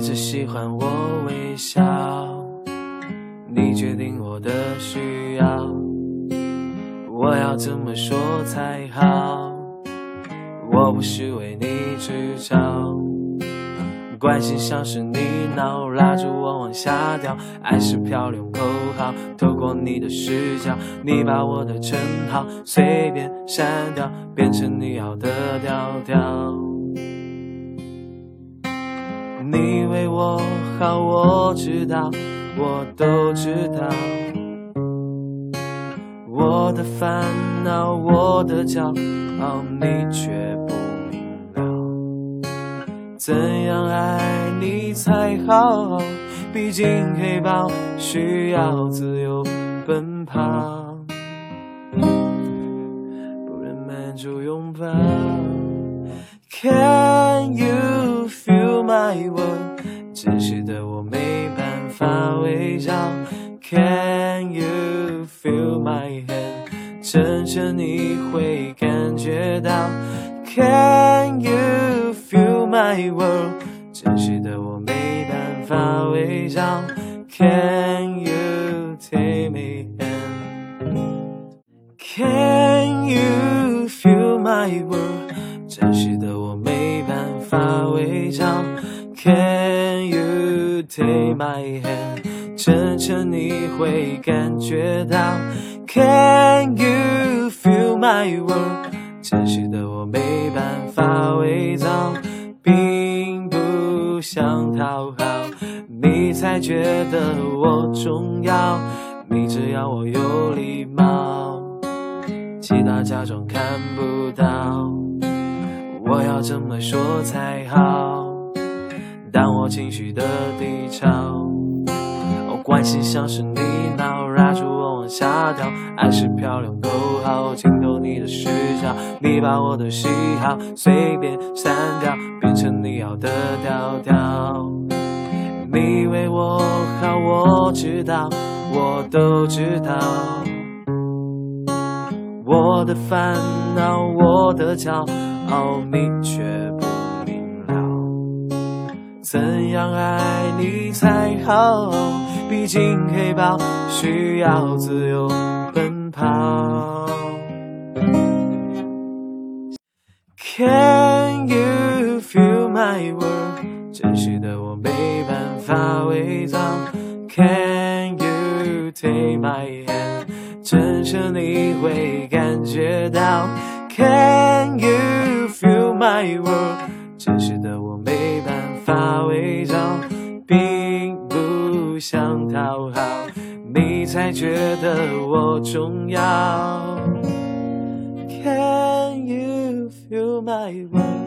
你只喜欢我微笑，你决定我的需要，我要怎么说才好？我不是为你制造。关心像是你闹，拉住我往下掉。爱是漂流口号，透过你的视角，你把我的称号随便删掉，变成你要的调调。你为我好，我知道，我都知道。我的烦恼，我的骄傲，你却不明了。怎样爱你才好？毕竟黑豹需要自由奔跑，不能满足拥抱。Can you feel my world？真实的我没办法伪造。Can you feel my hand？真诚你会感觉到。Can you feel my world？真实的我没办法伪造。Can you take me in？Can you feel my world？ Can you take my hand？真诚你会感觉到。Can you feel my world？真实的我没办法伪造，并不想讨好你，才觉得我重要。你只要我有礼貌，其他假装看不到。我要怎么说才好？当我情绪的低潮，关心像是你闹，拉住我往下掉。爱是漂亮口号，浸透你的视角。你把我的喜好随便删掉，变成你要的调调。你为我好，我知道，我都知道。我的烦恼，我的骄傲，奥秘却不明了，怎样爱你才好？毕竟黑豹需要自由奔跑。Can you feel my world？真实的我没办法伪造。Can you take my hand？真实你会感觉到。My world？真实的我没办法伪造，并不想讨好你，才觉得我重要。Can you feel my world？